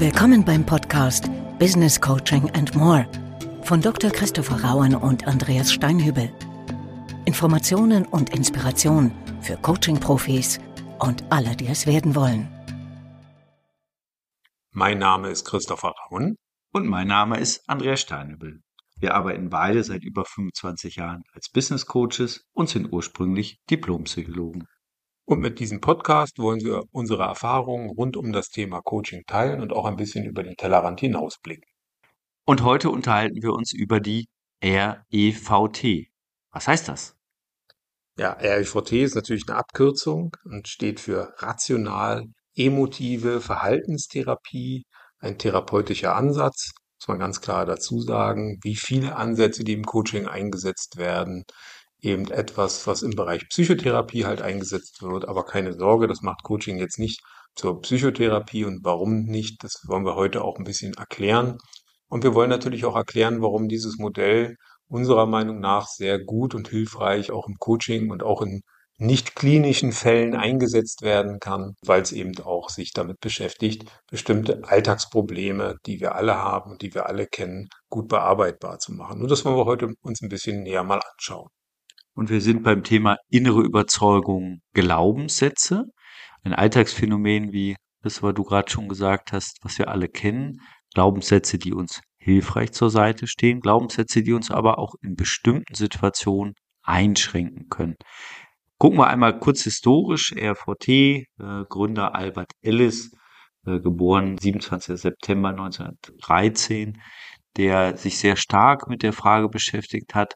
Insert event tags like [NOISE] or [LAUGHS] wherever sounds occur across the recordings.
Willkommen beim Podcast Business Coaching and More von Dr. Christopher Rauen und Andreas Steinhübel. Informationen und Inspiration für Coaching-Profis und alle, die es werden wollen. Mein Name ist Christopher Rauen. Und mein Name ist Andreas Steinhübel. Wir arbeiten beide seit über 25 Jahren als Business Coaches und sind ursprünglich Diplompsychologen. Und mit diesem Podcast wollen wir unsere Erfahrungen rund um das Thema Coaching teilen und auch ein bisschen über den Tellerrand hinausblicken. Und heute unterhalten wir uns über die REVT. Was heißt das? Ja, REVT ist natürlich eine Abkürzung und steht für rational emotive Verhaltenstherapie, ein therapeutischer Ansatz, muss man ganz klar dazu sagen, wie viele Ansätze, die im Coaching eingesetzt werden, eben etwas, was im Bereich Psychotherapie halt eingesetzt wird. Aber keine Sorge, das macht Coaching jetzt nicht zur Psychotherapie und warum nicht, das wollen wir heute auch ein bisschen erklären. Und wir wollen natürlich auch erklären, warum dieses Modell unserer Meinung nach sehr gut und hilfreich auch im Coaching und auch in nicht klinischen Fällen eingesetzt werden kann, weil es eben auch sich damit beschäftigt, bestimmte Alltagsprobleme, die wir alle haben und die wir alle kennen, gut bearbeitbar zu machen. Und das wollen wir heute uns ein bisschen näher mal anschauen. Und wir sind beim Thema innere Überzeugung, Glaubenssätze. Ein Alltagsphänomen, wie das, was du gerade schon gesagt hast, was wir alle kennen. Glaubenssätze, die uns hilfreich zur Seite stehen. Glaubenssätze, die uns aber auch in bestimmten Situationen einschränken können. Gucken wir einmal kurz historisch. RVT, äh, Gründer Albert Ellis, äh, geboren 27. September 1913, der sich sehr stark mit der Frage beschäftigt hat,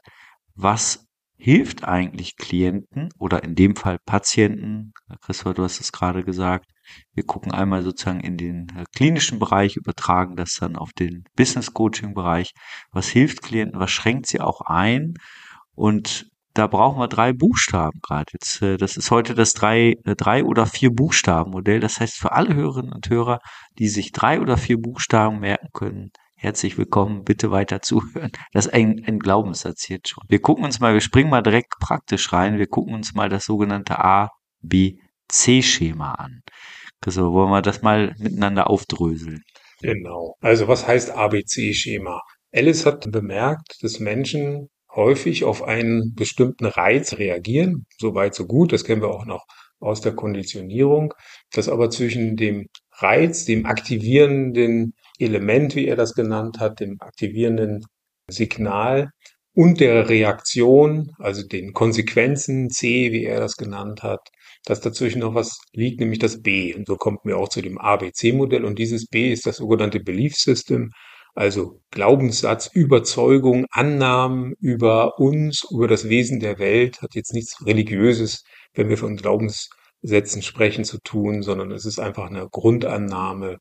was hilft eigentlich Klienten oder in dem Fall Patienten, Christopher, du hast es gerade gesagt, wir gucken einmal sozusagen in den äh, klinischen Bereich, übertragen das dann auf den Business Coaching Bereich. Was hilft Klienten, was schränkt sie auch ein? Und da brauchen wir drei Buchstaben gerade. Jetzt, äh, das ist heute das drei, äh, drei oder vier Buchstaben Modell. Das heißt, für alle Hörerinnen und Hörer, die sich drei oder vier Buchstaben merken können, herzlich willkommen, bitte weiter zuhören. Das ist ein, ein Glaubenssatz jetzt schon. Wir gucken uns mal, wir springen mal direkt praktisch rein. Wir gucken uns mal das sogenannte A, B, C-Schema an. Also wollen wir das mal miteinander aufdröseln. Genau. Also was heißt ABC-Schema? Alice hat bemerkt, dass Menschen häufig auf einen bestimmten Reiz reagieren. So weit, so gut. Das kennen wir auch noch aus der Konditionierung. Dass aber zwischen dem Reiz, dem aktivierenden Element, wie er das genannt hat, dem aktivierenden Signal und der Reaktion, also den Konsequenzen C, wie er das genannt hat, dass dazwischen noch was liegt, nämlich das B. Und so kommt mir auch zu dem ABC-Modell. Und dieses B ist das sogenannte Belief System, also Glaubenssatz, Überzeugung, Annahmen über uns, über das Wesen der Welt, hat jetzt nichts Religiöses, wenn wir von Glaubenssätzen sprechen, zu tun, sondern es ist einfach eine Grundannahme.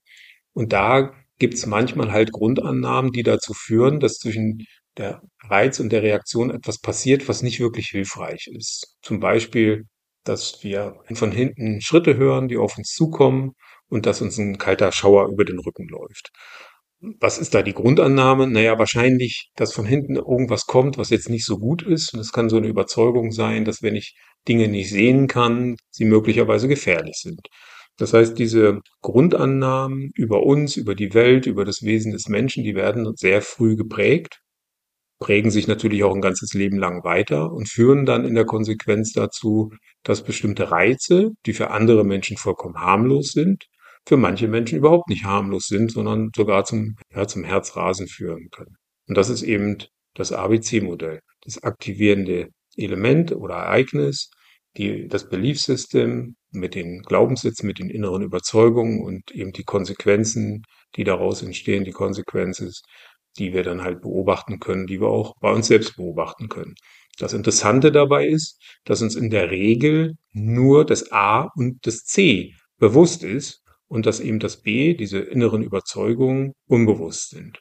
Und da gibt es manchmal halt Grundannahmen, die dazu führen, dass zwischen der Reiz und der Reaktion etwas passiert, was nicht wirklich hilfreich ist. Zum Beispiel, dass wir von hinten Schritte hören, die auf uns zukommen und dass uns ein kalter Schauer über den Rücken läuft. Was ist da die Grundannahme? Naja, wahrscheinlich, dass von hinten irgendwas kommt, was jetzt nicht so gut ist. Und es kann so eine Überzeugung sein, dass wenn ich Dinge nicht sehen kann, sie möglicherweise gefährlich sind. Das heißt, diese Grundannahmen über uns, über die Welt, über das Wesen des Menschen, die werden sehr früh geprägt, prägen sich natürlich auch ein ganzes Leben lang weiter und führen dann in der Konsequenz dazu, dass bestimmte Reize, die für andere Menschen vollkommen harmlos sind, für manche Menschen überhaupt nicht harmlos sind, sondern sogar zum, ja, zum Herzrasen führen können. Und das ist eben das ABC-Modell, das aktivierende Element oder Ereignis, die, das Belief System mit den Glaubenssätzen, mit den inneren Überzeugungen und eben die Konsequenzen, die daraus entstehen, die Konsequenzen, die wir dann halt beobachten können, die wir auch bei uns selbst beobachten können. Das Interessante dabei ist, dass uns in der Regel nur das A und das C bewusst ist und dass eben das B, diese inneren Überzeugungen, unbewusst sind.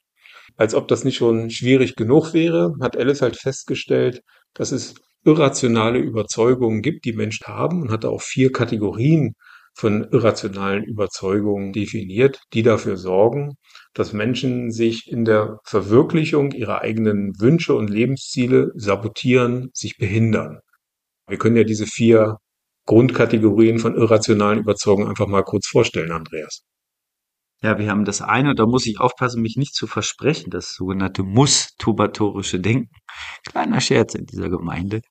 Als ob das nicht schon schwierig genug wäre, hat Alice halt festgestellt, dass es irrationale Überzeugungen gibt, die Menschen haben und hat auch vier Kategorien von irrationalen Überzeugungen definiert, die dafür sorgen, dass Menschen sich in der Verwirklichung ihrer eigenen Wünsche und Lebensziele sabotieren, sich behindern. Wir können ja diese vier Grundkategorien von irrationalen Überzeugungen einfach mal kurz vorstellen, Andreas. Ja, wir haben das eine, da muss ich aufpassen, mich nicht zu versprechen, das sogenannte mustubatorische Denken. Kleiner Scherz in dieser Gemeinde.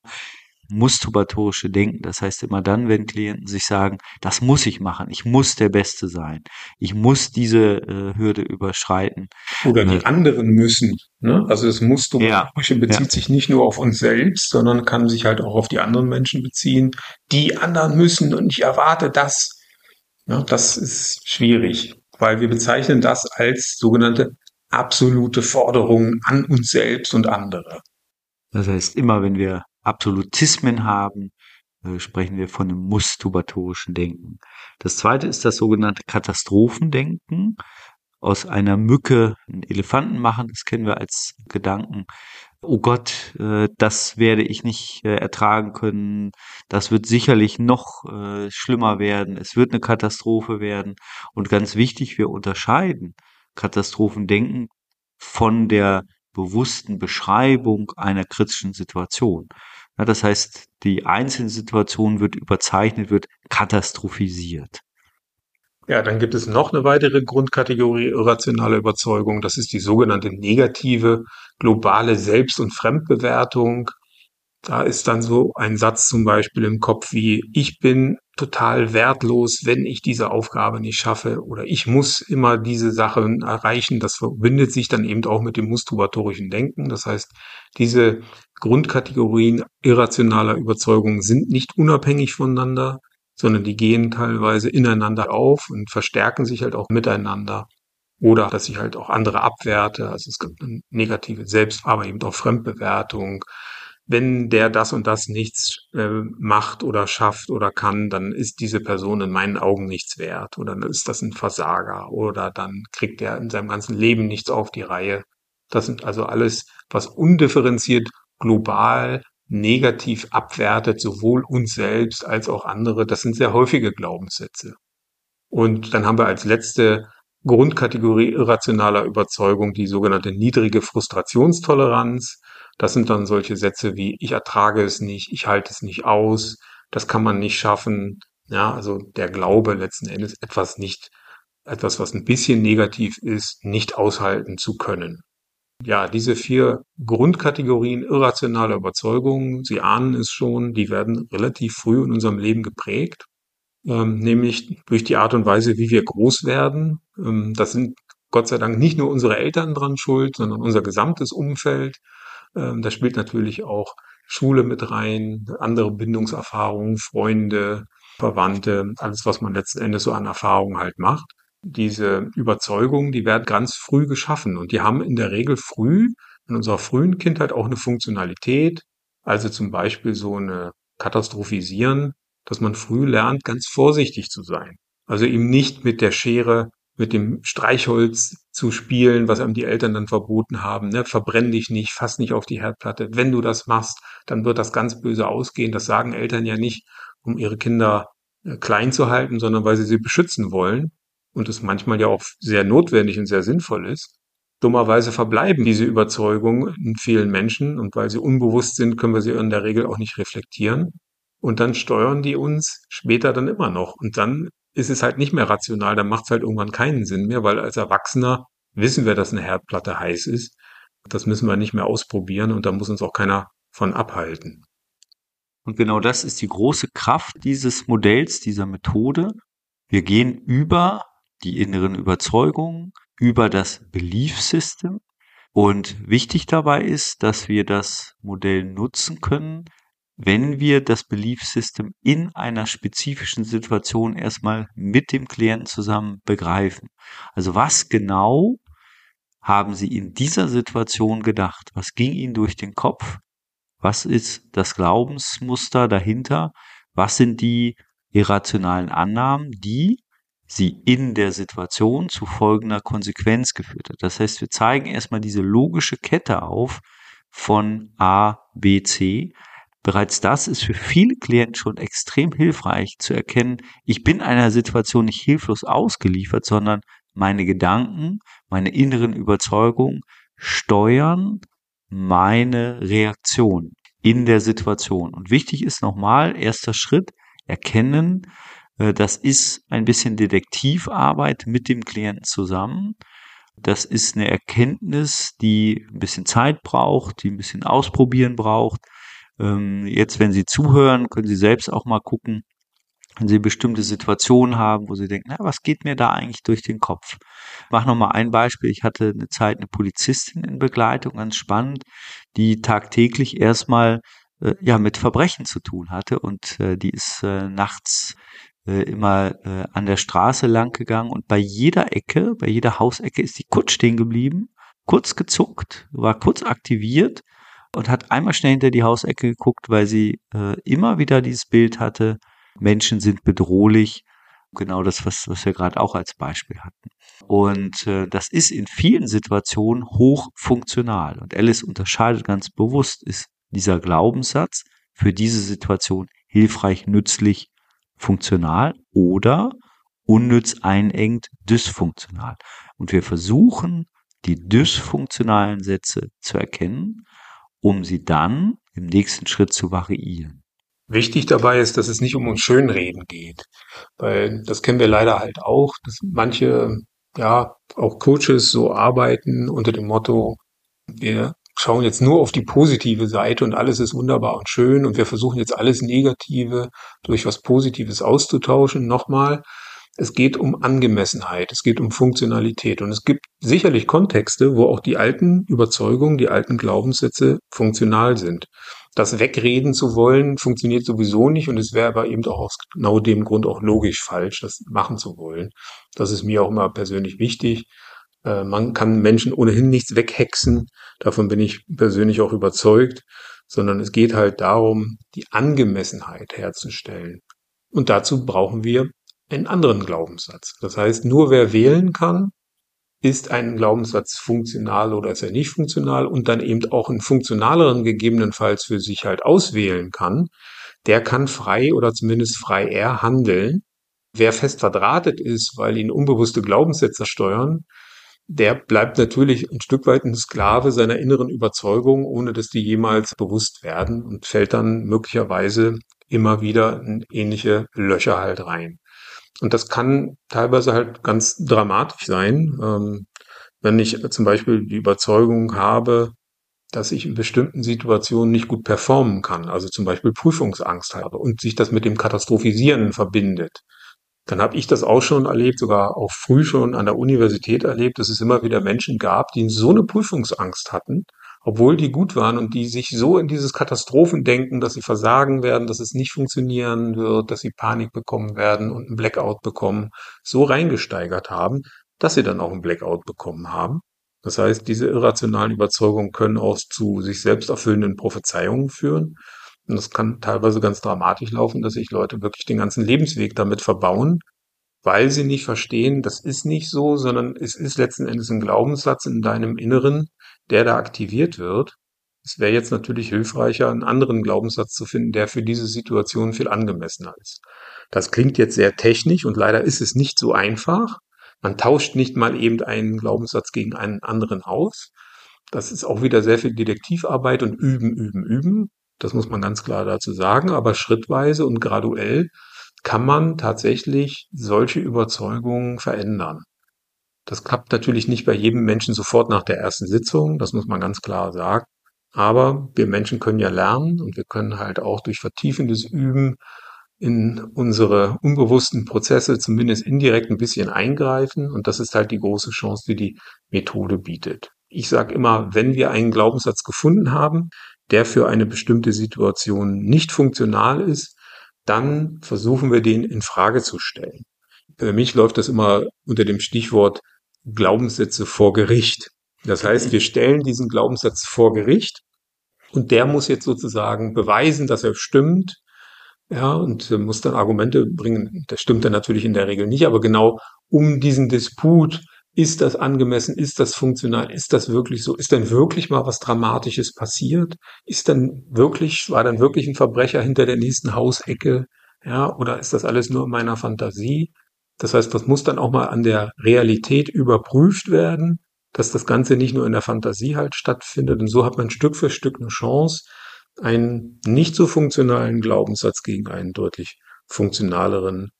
Mustubatorische Denken, das heißt immer dann, wenn Klienten sich sagen, das muss ich machen, ich muss der Beste sein, ich muss diese äh, Hürde überschreiten. Oder die äh, anderen müssen. Ne? Also das Mustubatorische ja, bezieht ja. sich nicht nur auf uns selbst, sondern kann sich halt auch auf die anderen Menschen beziehen. Die anderen müssen und ich erwarte das. Ja, das ist schwierig weil wir bezeichnen das als sogenannte absolute Forderungen an uns selbst und andere. Das heißt, immer wenn wir Absolutismen haben, äh, sprechen wir von einem mustubatorischen Denken. Das zweite ist das sogenannte Katastrophendenken. Aus einer Mücke einen Elefanten machen, das kennen wir als Gedanken oh Gott, äh, das werde ich nicht äh, ertragen können, das wird sicherlich noch äh, schlimmer werden, es wird eine Katastrophe werden. Und ganz wichtig, wir unterscheiden Katastrophendenken von der bewussten Beschreibung einer kritischen Situation. Ja, das heißt, die einzelne Situation wird überzeichnet, wird katastrophisiert. Ja, dann gibt es noch eine weitere Grundkategorie irrationaler Überzeugung. Das ist die sogenannte negative globale Selbst- und Fremdbewertung. Da ist dann so ein Satz zum Beispiel im Kopf wie, ich bin total wertlos, wenn ich diese Aufgabe nicht schaffe oder ich muss immer diese Sachen erreichen. Das verbindet sich dann eben auch mit dem mustubatorischen Denken. Das heißt, diese Grundkategorien irrationaler Überzeugungen sind nicht unabhängig voneinander sondern die gehen teilweise ineinander auf und verstärken sich halt auch miteinander. Oder dass ich halt auch andere abwerte. Also es gibt eine negative Selbst, aber eben auch Fremdbewertung. Wenn der das und das nichts äh, macht oder schafft oder kann, dann ist diese Person in meinen Augen nichts wert. Oder dann ist das ein Versager. Oder dann kriegt er in seinem ganzen Leben nichts auf die Reihe. Das sind also alles, was undifferenziert global negativ abwertet, sowohl uns selbst als auch andere. Das sind sehr häufige Glaubenssätze. Und dann haben wir als letzte Grundkategorie irrationaler Überzeugung die sogenannte niedrige Frustrationstoleranz. Das sind dann solche Sätze wie ich ertrage es nicht, ich halte es nicht aus, das kann man nicht schaffen. Ja, also der Glaube letzten Endes etwas nicht, etwas, was ein bisschen negativ ist, nicht aushalten zu können. Ja, diese vier Grundkategorien irrationaler Überzeugungen, Sie ahnen es schon, die werden relativ früh in unserem Leben geprägt, ähm, nämlich durch die Art und Weise, wie wir groß werden. Ähm, das sind Gott sei Dank nicht nur unsere Eltern dran schuld, sondern unser gesamtes Umfeld. Ähm, da spielt natürlich auch Schule mit rein, andere Bindungserfahrungen, Freunde, Verwandte, alles, was man letzten Endes so an Erfahrungen halt macht diese Überzeugungen, die werden ganz früh geschaffen und die haben in der Regel früh, in unserer frühen Kindheit auch eine Funktionalität, also zum Beispiel so eine Katastrophisieren, dass man früh lernt, ganz vorsichtig zu sein. Also eben nicht mit der Schere, mit dem Streichholz zu spielen, was einem die Eltern dann verboten haben. Ne? Verbrenn dich nicht, fass nicht auf die Herdplatte. Wenn du das machst, dann wird das ganz böse ausgehen. Das sagen Eltern ja nicht, um ihre Kinder äh, klein zu halten, sondern weil sie sie beschützen wollen und es manchmal ja auch sehr notwendig und sehr sinnvoll ist. Dummerweise verbleiben diese Überzeugungen in vielen Menschen und weil sie unbewusst sind, können wir sie in der Regel auch nicht reflektieren. Und dann steuern die uns später dann immer noch. Und dann ist es halt nicht mehr rational, dann macht es halt irgendwann keinen Sinn mehr, weil als Erwachsener wissen wir, dass eine Herdplatte heiß ist. Das müssen wir nicht mehr ausprobieren und da muss uns auch keiner von abhalten. Und genau das ist die große Kraft dieses Modells, dieser Methode. Wir gehen über die inneren Überzeugungen, über das Belief System. Und wichtig dabei ist, dass wir das Modell nutzen können, wenn wir das Belief System in einer spezifischen Situation erstmal mit dem Klienten zusammen begreifen. Also was genau haben Sie in dieser Situation gedacht? Was ging Ihnen durch den Kopf? Was ist das Glaubensmuster dahinter? Was sind die irrationalen Annahmen, die sie in der Situation zu folgender Konsequenz geführt hat. Das heißt, wir zeigen erstmal diese logische Kette auf von A, B, C. Bereits das ist für viele Klienten schon extrem hilfreich zu erkennen, ich bin einer Situation nicht hilflos ausgeliefert, sondern meine Gedanken, meine inneren Überzeugungen steuern meine Reaktion in der Situation. Und wichtig ist nochmal, erster Schritt, erkennen, das ist ein bisschen Detektivarbeit mit dem Klienten zusammen. Das ist eine Erkenntnis, die ein bisschen Zeit braucht, die ein bisschen Ausprobieren braucht. Ähm, jetzt, wenn Sie zuhören, können Sie selbst auch mal gucken, wenn Sie bestimmte Situationen haben, wo Sie denken, na, was geht mir da eigentlich durch den Kopf? Ich mache nochmal ein Beispiel. Ich hatte eine Zeit eine Polizistin in Begleitung, ganz spannend, die tagtäglich erstmal äh, ja mit Verbrechen zu tun hatte und äh, die ist äh, nachts äh, immer äh, an der Straße lang gegangen und bei jeder Ecke, bei jeder Hausecke ist die kurz stehen geblieben, kurz gezuckt, war kurz aktiviert und hat einmal schnell hinter die Hausecke geguckt, weil sie äh, immer wieder dieses Bild hatte, Menschen sind bedrohlich. Genau das, was, was wir gerade auch als Beispiel hatten. Und äh, das ist in vielen Situationen hochfunktional. Und Alice unterscheidet ganz bewusst, ist dieser Glaubenssatz für diese Situation hilfreich, nützlich, funktional oder unnütz, einengt, dysfunktional. Und wir versuchen, die dysfunktionalen Sätze zu erkennen, um sie dann im nächsten Schritt zu variieren. Wichtig dabei ist, dass es nicht um uns Schönreden geht, weil das kennen wir leider halt auch, dass manche, ja, auch Coaches so arbeiten unter dem Motto, wir schauen jetzt nur auf die positive Seite und alles ist wunderbar und schön und wir versuchen jetzt alles Negative durch was Positives auszutauschen. Nochmal, es geht um Angemessenheit, es geht um Funktionalität und es gibt sicherlich Kontexte, wo auch die alten Überzeugungen, die alten Glaubenssätze funktional sind. Das wegreden zu wollen, funktioniert sowieso nicht und es wäre aber eben auch aus genau dem Grund auch logisch falsch, das machen zu wollen. Das ist mir auch immer persönlich wichtig. Äh, man kann Menschen ohnehin nichts weghexen. Davon bin ich persönlich auch überzeugt. Sondern es geht halt darum, die Angemessenheit herzustellen. Und dazu brauchen wir einen anderen Glaubenssatz. Das heißt, nur wer wählen kann, ist ein Glaubenssatz funktional oder ist er nicht funktional und dann eben auch einen funktionaleren gegebenenfalls für sich halt auswählen kann, der kann frei oder zumindest frei eher handeln. Wer fest verdrahtet ist, weil ihn unbewusste Glaubenssätze steuern, der bleibt natürlich ein Stück weit ein Sklave seiner inneren Überzeugung, ohne dass die jemals bewusst werden und fällt dann möglicherweise immer wieder in ähnliche Löcher halt rein. Und das kann teilweise halt ganz dramatisch sein, ähm, wenn ich zum Beispiel die Überzeugung habe, dass ich in bestimmten Situationen nicht gut performen kann, also zum Beispiel Prüfungsangst habe und sich das mit dem Katastrophisieren verbindet dann habe ich das auch schon erlebt, sogar auch früh schon an der Universität erlebt, dass es immer wieder Menschen gab, die so eine Prüfungsangst hatten, obwohl die gut waren und die sich so in dieses Katastrophendenken, dass sie versagen werden, dass es nicht funktionieren wird, dass sie Panik bekommen werden und einen Blackout bekommen, so reingesteigert haben, dass sie dann auch einen Blackout bekommen haben. Das heißt, diese irrationalen Überzeugungen können auch zu sich selbst erfüllenden Prophezeiungen führen. Und das kann teilweise ganz dramatisch laufen, dass sich Leute wirklich den ganzen Lebensweg damit verbauen, weil sie nicht verstehen, das ist nicht so, sondern es ist letzten Endes ein Glaubenssatz in deinem Inneren, der da aktiviert wird. Es wäre jetzt natürlich hilfreicher, einen anderen Glaubenssatz zu finden, der für diese Situation viel angemessener ist. Das klingt jetzt sehr technisch und leider ist es nicht so einfach. Man tauscht nicht mal eben einen Glaubenssatz gegen einen anderen aus. Das ist auch wieder sehr viel Detektivarbeit und üben, üben, üben. Das muss man ganz klar dazu sagen. Aber schrittweise und graduell kann man tatsächlich solche Überzeugungen verändern. Das klappt natürlich nicht bei jedem Menschen sofort nach der ersten Sitzung. Das muss man ganz klar sagen. Aber wir Menschen können ja lernen und wir können halt auch durch vertiefendes Üben in unsere unbewussten Prozesse zumindest indirekt ein bisschen eingreifen. Und das ist halt die große Chance, die die Methode bietet. Ich sage immer, wenn wir einen Glaubenssatz gefunden haben, der für eine bestimmte Situation nicht funktional ist, dann versuchen wir den in Frage zu stellen. Für mich läuft das immer unter dem Stichwort Glaubenssätze vor Gericht. Das heißt, wir stellen diesen Glaubenssatz vor Gericht und der muss jetzt sozusagen beweisen, dass er stimmt. Ja, und muss dann Argumente bringen. Das stimmt dann natürlich in der Regel nicht, aber genau um diesen Disput ist das angemessen? Ist das funktional? Ist das wirklich so? Ist denn wirklich mal was Dramatisches passiert? Ist dann wirklich, war dann wirklich ein Verbrecher hinter der nächsten Hausecke? Ja, oder ist das alles nur in meiner Fantasie? Das heißt, das muss dann auch mal an der Realität überprüft werden, dass das Ganze nicht nur in der Fantasie halt stattfindet. Und so hat man Stück für Stück eine Chance, einen nicht so funktionalen Glaubenssatz gegen einen deutlich funktionaleren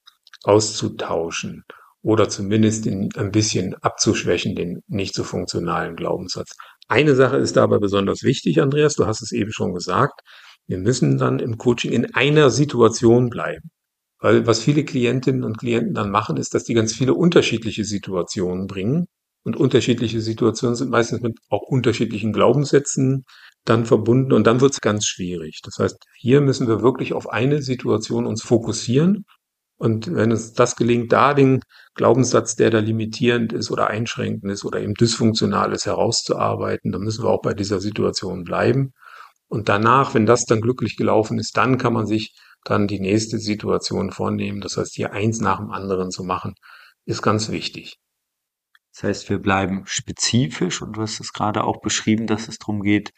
auszutauschen oder zumindest in, ein bisschen abzuschwächen, den nicht so funktionalen Glaubenssatz. Eine Sache ist dabei besonders wichtig, Andreas, du hast es eben schon gesagt. Wir müssen dann im Coaching in einer Situation bleiben. Weil was viele Klientinnen und Klienten dann machen, ist, dass die ganz viele unterschiedliche Situationen bringen. Und unterschiedliche Situationen sind meistens mit auch unterschiedlichen Glaubenssätzen dann verbunden und dann wird es ganz schwierig. Das heißt, hier müssen wir wirklich auf eine Situation uns fokussieren und wenn es das gelingt, da den Glaubenssatz, der da limitierend ist oder einschränkend ist oder eben dysfunktional ist, herauszuarbeiten, dann müssen wir auch bei dieser Situation bleiben. Und danach, wenn das dann glücklich gelaufen ist, dann kann man sich dann die nächste Situation vornehmen. Das heißt, hier eins nach dem anderen zu machen, ist ganz wichtig. Das heißt, wir bleiben spezifisch und du hast es gerade auch beschrieben, dass es darum geht,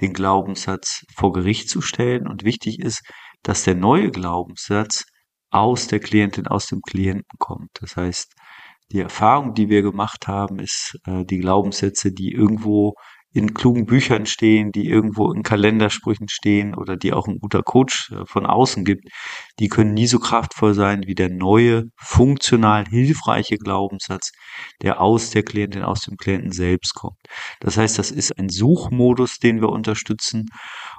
den Glaubenssatz vor Gericht zu stellen. Und wichtig ist, dass der neue Glaubenssatz aus der Klientin, aus dem Klienten kommt. Das heißt, die Erfahrung, die wir gemacht haben, ist äh, die Glaubenssätze, die irgendwo in klugen Büchern stehen, die irgendwo in Kalendersprüchen stehen oder die auch ein guter Coach äh, von außen gibt, die können nie so kraftvoll sein wie der neue, funktional hilfreiche Glaubenssatz, der aus der Klientin, aus dem Klienten selbst kommt. Das heißt, das ist ein Suchmodus, den wir unterstützen.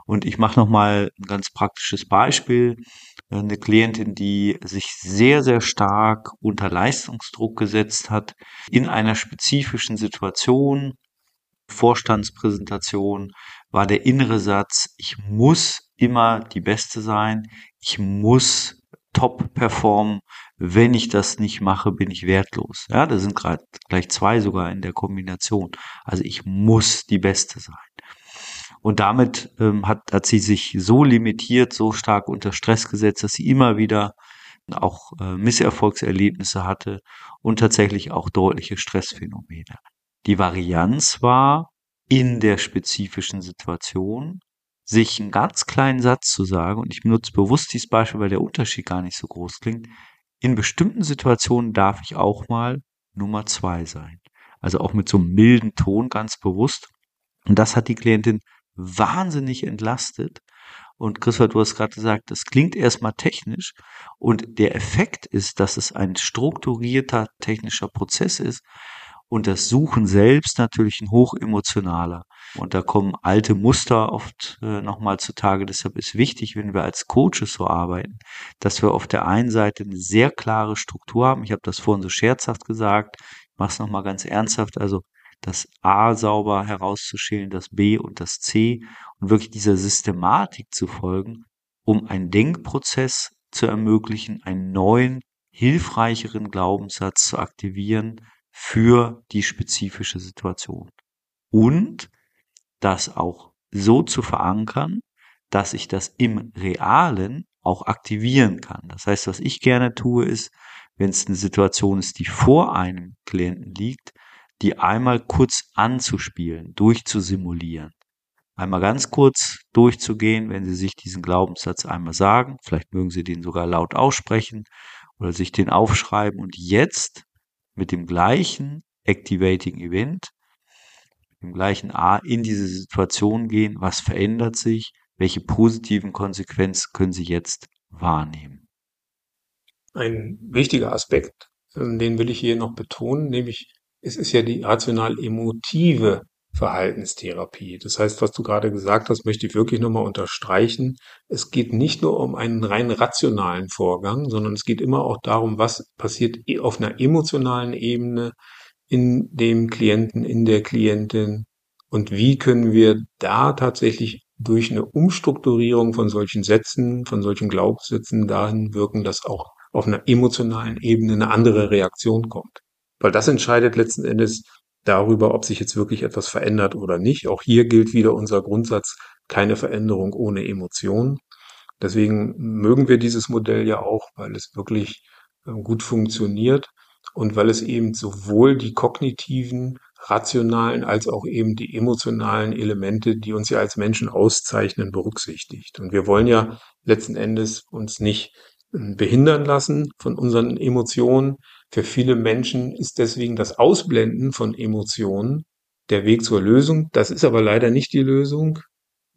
Und ich mache nochmal ein ganz praktisches Beispiel. Eine Klientin, die sich sehr, sehr stark unter Leistungsdruck gesetzt hat, in einer spezifischen Situation, Vorstandspräsentation war der innere Satz, ich muss immer die Beste sein, ich muss top performen, wenn ich das nicht mache, bin ich wertlos. Ja, da sind gerade gleich zwei sogar in der Kombination. Also ich muss die Beste sein. Und damit ähm, hat, hat sie sich so limitiert, so stark unter Stress gesetzt, dass sie immer wieder auch äh, Misserfolgserlebnisse hatte und tatsächlich auch deutliche Stressphänomene. Die Varianz war, in der spezifischen Situation sich einen ganz kleinen Satz zu sagen, und ich benutze bewusst dieses Beispiel, weil der Unterschied gar nicht so groß klingt, in bestimmten Situationen darf ich auch mal Nummer zwei sein. Also auch mit so einem milden Ton ganz bewusst. Und das hat die Klientin wahnsinnig entlastet. Und Christoph, du hast gerade gesagt, das klingt erstmal technisch und der Effekt ist, dass es ein strukturierter technischer Prozess ist, und das Suchen selbst natürlich ein hochemotionaler. Und da kommen alte Muster oft äh, nochmal zutage. Deshalb ist wichtig, wenn wir als Coaches so arbeiten, dass wir auf der einen Seite eine sehr klare Struktur haben. Ich habe das vorhin so scherzhaft gesagt. Ich mache es nochmal ganz ernsthaft. Also das A sauber herauszuschälen, das B und das C und wirklich dieser Systematik zu folgen, um einen Denkprozess zu ermöglichen, einen neuen, hilfreicheren Glaubenssatz zu aktivieren, für die spezifische Situation. Und das auch so zu verankern, dass ich das im Realen auch aktivieren kann. Das heißt, was ich gerne tue, ist, wenn es eine Situation ist, die vor einem Klienten liegt, die einmal kurz anzuspielen, durchzusimulieren. Einmal ganz kurz durchzugehen, wenn Sie sich diesen Glaubenssatz einmal sagen, vielleicht mögen Sie den sogar laut aussprechen oder sich den aufschreiben und jetzt mit dem gleichen Activating Event, dem gleichen A in diese Situation gehen. Was verändert sich? Welche positiven Konsequenzen können Sie jetzt wahrnehmen? Ein wichtiger Aspekt, ähm, den will ich hier noch betonen, nämlich es ist ja die rational-emotive Verhaltenstherapie. Das heißt, was du gerade gesagt hast, möchte ich wirklich nochmal unterstreichen. Es geht nicht nur um einen rein rationalen Vorgang, sondern es geht immer auch darum, was passiert e, auf einer emotionalen Ebene in dem Klienten, in der Klientin und wie können wir da tatsächlich durch eine Umstrukturierung von solchen Sätzen, von solchen Glaubenssätzen dahin wirken, dass auch auf einer emotionalen Ebene eine andere Reaktion kommt. Weil das entscheidet letzten Endes, darüber, ob sich jetzt wirklich etwas verändert oder nicht. Auch hier gilt wieder unser Grundsatz, keine Veränderung ohne Emotion. Deswegen mögen wir dieses Modell ja auch, weil es wirklich ähm, gut funktioniert und weil es eben sowohl die kognitiven, rationalen als auch eben die emotionalen Elemente, die uns ja als Menschen auszeichnen, berücksichtigt. Und wir wollen ja letzten Endes uns nicht ähm, behindern lassen von unseren Emotionen, für viele Menschen ist deswegen das Ausblenden von Emotionen der Weg zur Lösung. Das ist aber leider nicht die Lösung.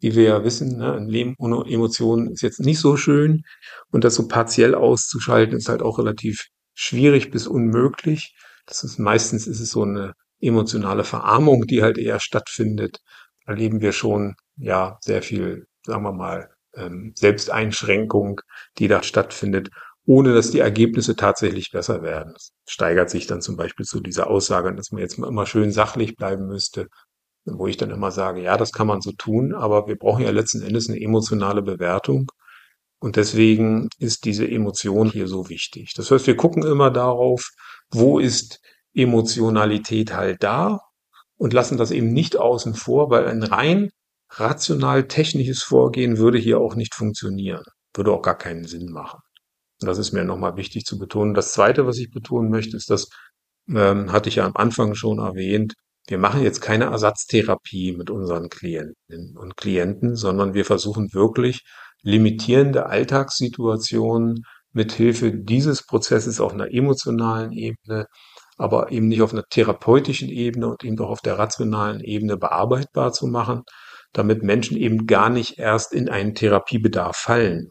wie wir ja wissen, ne, ein Leben ohne Emotionen ist jetzt nicht so schön. Und das so partiell auszuschalten, ist halt auch relativ schwierig bis unmöglich. Das ist meistens ist es so eine emotionale Verarmung, die halt eher stattfindet. Da erleben wir schon ja sehr viel, sagen wir mal, ähm, Selbsteinschränkung, die da stattfindet, ohne dass die Ergebnisse tatsächlich besser werden. Das steigert sich dann zum Beispiel zu dieser Aussage, dass man jetzt immer schön sachlich bleiben müsste, wo ich dann immer sage, ja, das kann man so tun, aber wir brauchen ja letzten Endes eine emotionale Bewertung. Und deswegen ist diese Emotion hier so wichtig. Das heißt, wir gucken immer darauf, wo ist Emotionalität halt da und lassen das eben nicht außen vor, weil ein rein rational technisches Vorgehen würde hier auch nicht funktionieren, würde auch gar keinen Sinn machen. Das ist mir nochmal wichtig zu betonen. Das Zweite, was ich betonen möchte, ist, das ähm, hatte ich ja am Anfang schon erwähnt, wir machen jetzt keine Ersatztherapie mit unseren Klientinnen und Klienten, sondern wir versuchen wirklich limitierende Alltagssituationen mit Hilfe dieses Prozesses auf einer emotionalen Ebene, aber eben nicht auf einer therapeutischen Ebene und eben auch auf der rationalen Ebene bearbeitbar zu machen, damit Menschen eben gar nicht erst in einen Therapiebedarf fallen.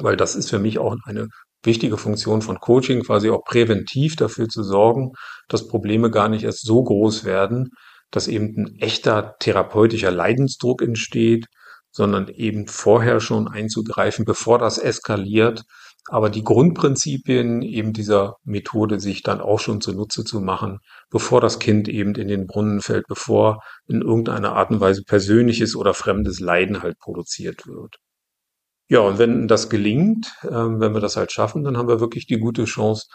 Weil das ist für mich auch eine wichtige Funktion von Coaching, quasi auch präventiv dafür zu sorgen, dass Probleme gar nicht erst so groß werden, dass eben ein echter therapeutischer Leidensdruck entsteht, sondern eben vorher schon einzugreifen, bevor das eskaliert. Aber die Grundprinzipien eben dieser Methode sich dann auch schon zunutze zu machen, bevor das Kind eben in den Brunnen fällt, bevor in irgendeiner Art und Weise persönliches oder fremdes Leiden halt produziert wird. Ja, und wenn das gelingt, ähm, wenn wir das halt schaffen, dann haben wir wirklich die gute Chance,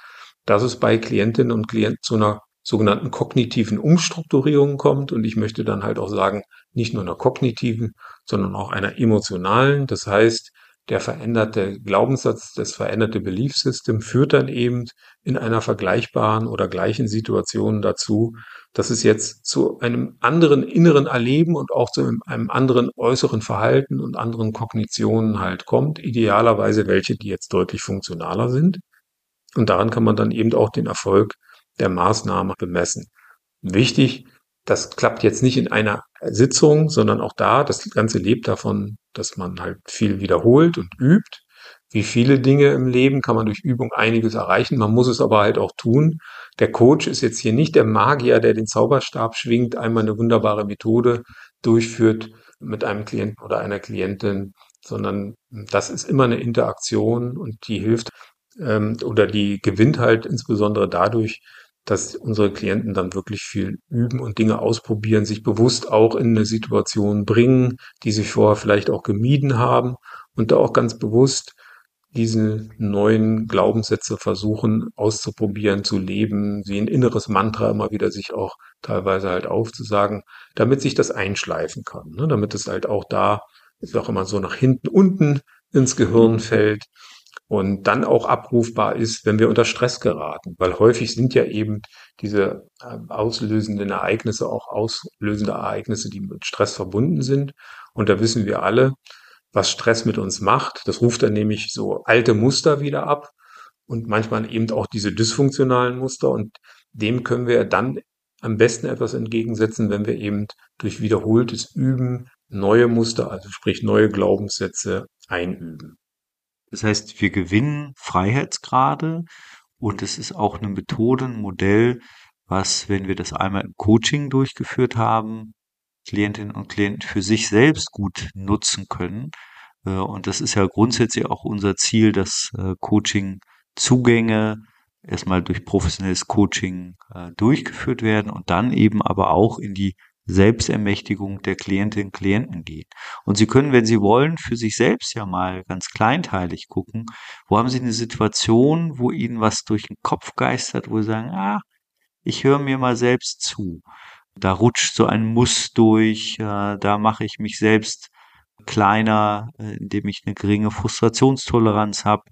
dass es bei Klientinnen und Klienten zu einer sogenannten kognitiven Umstrukturierung kommt. Und ich möchte dann halt auch sagen, nicht nur einer kognitiven, sondern auch einer emotionalen. Das heißt, der veränderte Glaubenssatz, das veränderte Belief System führt dann eben in einer vergleichbaren oder gleichen Situation dazu, dass es jetzt zu einem anderen inneren Erleben und auch zu einem anderen äußeren Verhalten und anderen Kognitionen halt kommt. Idealerweise welche, die jetzt deutlich funktionaler sind. Und daran kann man dann eben auch den Erfolg der Maßnahme bemessen. Wichtig, das klappt jetzt nicht in einer Sitzung, sondern auch da, das Ganze lebt davon, dass man halt viel wiederholt und übt. Wie viele Dinge im Leben kann man durch Übung einiges erreichen. Man muss es aber halt auch tun. Der Coach ist jetzt hier nicht der Magier, der den Zauberstab schwingt, einmal eine wunderbare Methode durchführt mit einem Klienten oder einer Klientin, sondern das ist immer eine Interaktion und die hilft ähm, oder die gewinnt halt insbesondere dadurch, dass unsere Klienten dann wirklich viel üben und Dinge ausprobieren, sich bewusst auch in eine Situation bringen, die sie vorher vielleicht auch gemieden haben und da auch ganz bewusst diese neuen Glaubenssätze versuchen auszuprobieren, zu leben, wie ein inneres Mantra immer wieder sich auch teilweise halt aufzusagen, damit sich das einschleifen kann, ne? damit es halt auch da, ist auch immer so nach hinten unten ins Gehirn fällt und dann auch abrufbar ist, wenn wir unter Stress geraten. Weil häufig sind ja eben diese ähm, auslösenden Ereignisse auch auslösende Ereignisse, die mit Stress verbunden sind. Und da wissen wir alle, was Stress mit uns macht. Das ruft dann nämlich so alte Muster wieder ab und manchmal eben auch diese dysfunktionalen Muster. Und dem können wir dann am besten etwas entgegensetzen, wenn wir eben durch wiederholtes Üben neue Muster, also sprich neue Glaubenssätze einüben. Das heißt, wir gewinnen Freiheitsgrade und es ist auch eine Methode, ein Modell, was, wenn wir das einmal im Coaching durchgeführt haben, Klientinnen und Klienten für sich selbst gut nutzen können. Äh, und das ist ja grundsätzlich auch unser Ziel, dass äh, Coaching-Zugänge erstmal durch professionelles Coaching äh, durchgeführt werden und dann eben aber auch in die Selbstermächtigung der Klientinnen und Klienten geht. Und Sie können, wenn Sie wollen, für sich selbst ja mal ganz kleinteilig gucken, wo haben Sie eine Situation, wo Ihnen was durch den Kopf geistert, wo Sie sagen, ah, ich höre mir mal selbst zu. Da rutscht so ein Muss durch, äh, da mache ich mich selbst kleiner, äh, indem ich eine geringe Frustrationstoleranz habe.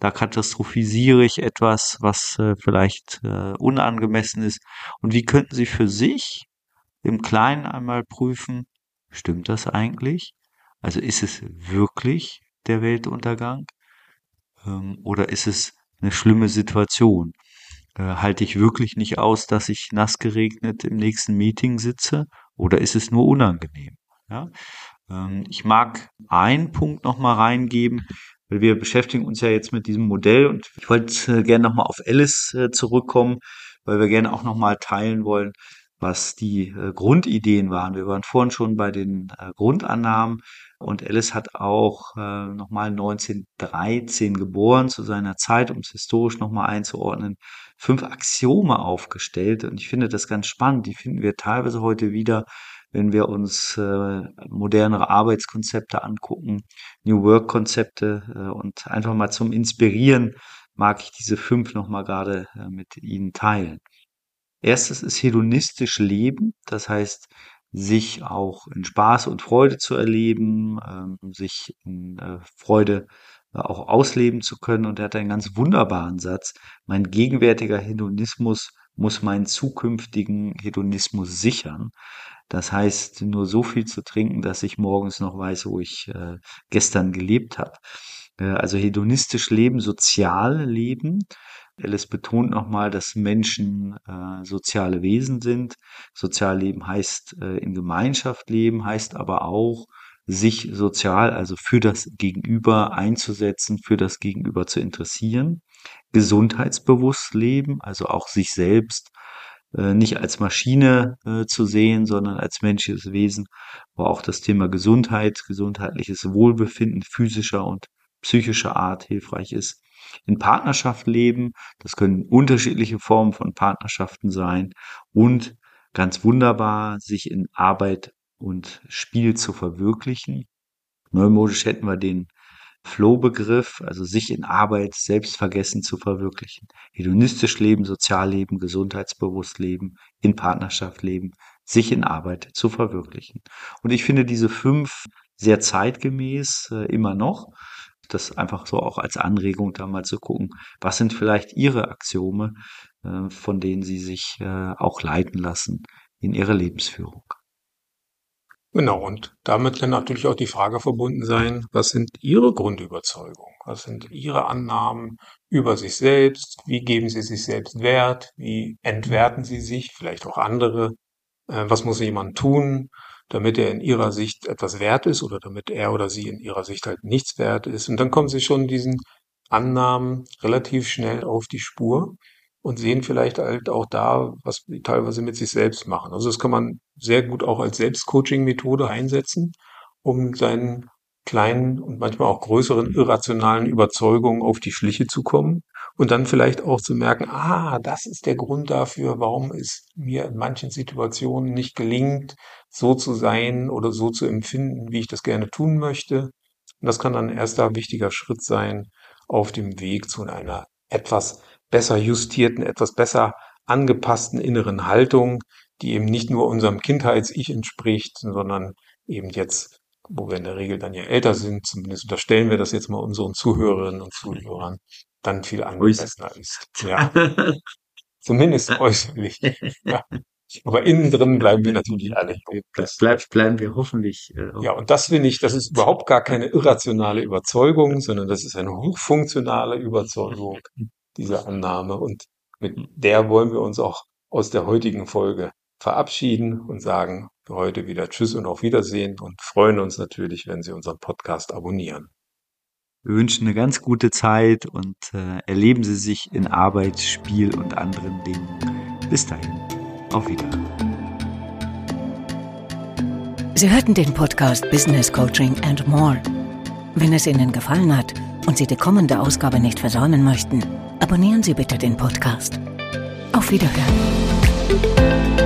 Da katastrophisiere ich etwas, was äh, vielleicht unangemessen ist. Und wie könnten Sie für sich im Kleinen einmal prüfen, stimmt das eigentlich? Also ist es wirklich der Weltuntergang? Ähm, oder ist es eine schlimme Situation? Äh, halte ich wirklich nicht aus, dass ich nass geregnet im nächsten Meeting sitze? Oder ist es nur unangenehm? Ja? Ähm, ich mag einen Punkt noch mal reingeben, weil wir beschäftigen uns ja jetzt mit diesem Modell und ich wollte äh, gerne noch mal auf Alice äh, zurückkommen, weil wir gerne auch noch mal teilen wollen, was die äh, Grundideen waren. Wir waren vorhin schon bei den äh, Grundannahmen und Alice hat auch äh, nochmal 1913 geboren zu seiner Zeit, um es historisch nochmal einzuordnen, fünf Axiome aufgestellt. Und ich finde das ganz spannend. Die finden wir teilweise heute wieder, wenn wir uns äh, modernere Arbeitskonzepte angucken, New Work-Konzepte äh, und einfach mal zum Inspirieren mag ich diese fünf nochmal gerade äh, mit Ihnen teilen. Erstes ist hedonistisch leben, das heißt, sich auch in Spaß und Freude zu erleben, ähm, sich in äh, Freude äh, auch ausleben zu können. Und er hat einen ganz wunderbaren Satz. Mein gegenwärtiger Hedonismus muss meinen zukünftigen Hedonismus sichern. Das heißt, nur so viel zu trinken, dass ich morgens noch weiß, wo ich äh, gestern gelebt habe. Äh, also hedonistisch leben, sozial leben. Alice betont nochmal, dass Menschen äh, soziale Wesen sind. Sozial leben heißt äh, in Gemeinschaft leben, heißt aber auch, sich sozial, also für das Gegenüber einzusetzen, für das Gegenüber zu interessieren. Gesundheitsbewusst leben, also auch sich selbst äh, nicht als Maschine äh, zu sehen, sondern als menschliches Wesen, wo auch das Thema Gesundheit, gesundheitliches Wohlbefinden physischer und psychischer Art hilfreich ist in Partnerschaft leben. Das können unterschiedliche Formen von Partnerschaften sein und ganz wunderbar, sich in Arbeit und Spiel zu verwirklichen. Neumodisch hätten wir den Flow-Begriff, also sich in Arbeit, Selbstvergessen zu verwirklichen. Hedonistisch leben, sozial leben, gesundheitsbewusst leben, in Partnerschaft leben, sich in Arbeit zu verwirklichen. Und ich finde diese fünf sehr zeitgemäß äh, immer noch das einfach so auch als Anregung da mal zu gucken, was sind vielleicht Ihre Axiome, äh, von denen Sie sich äh, auch leiten lassen in Ihrer Lebensführung. Genau, und damit kann natürlich auch die Frage verbunden sein, was sind Ihre Grundüberzeugungen? Was sind Ihre Annahmen über sich selbst? Wie geben Sie sich selbst Wert? Wie entwerten Sie sich, vielleicht auch andere? Äh, was muss jemand tun? Damit er in ihrer Sicht etwas wert ist oder damit er oder sie in ihrer Sicht halt nichts wert ist. Und dann kommen sie schon diesen Annahmen relativ schnell auf die Spur und sehen vielleicht halt auch da, was sie teilweise mit sich selbst machen. Also das kann man sehr gut auch als Selbstcoaching-Methode einsetzen, um seinen kleinen und manchmal auch größeren irrationalen Überzeugungen auf die Schliche zu kommen und dann vielleicht auch zu merken, ah, das ist der Grund dafür, warum es mir in manchen Situationen nicht gelingt, so zu sein oder so zu empfinden, wie ich das gerne tun möchte. Und das kann dann ein erster wichtiger Schritt sein auf dem Weg zu einer etwas besser justierten, etwas besser angepassten inneren Haltung, die eben nicht nur unserem Kindheits-Ich entspricht, sondern eben jetzt, wo wir in der Regel dann ja älter sind, zumindest unterstellen wir das jetzt mal unseren Zuhörerinnen und Zuhörern, dann viel angemessener ist. Ja. [LAUGHS] Zumindest äußerlich. Ja. Aber innen drin bleiben wir natürlich alle. Das bleibt, bleiben wir hoffentlich. Äh, ja, und das finde ich, das ist überhaupt gar keine irrationale Überzeugung, sondern das ist eine hochfunktionale Überzeugung, diese Annahme. Und mit der wollen wir uns auch aus der heutigen Folge verabschieden und sagen für heute wieder Tschüss und auf Wiedersehen und freuen uns natürlich, wenn Sie unseren Podcast abonnieren. Wir wünschen eine ganz gute Zeit und äh, erleben Sie sich in Arbeit, Spiel und anderen Dingen. Bis dahin, auf Wiedersehen. Sie hörten den Podcast Business Coaching and More. Wenn es Ihnen gefallen hat und Sie die kommende Ausgabe nicht versäumen möchten, abonnieren Sie bitte den Podcast. Auf Wiederhören.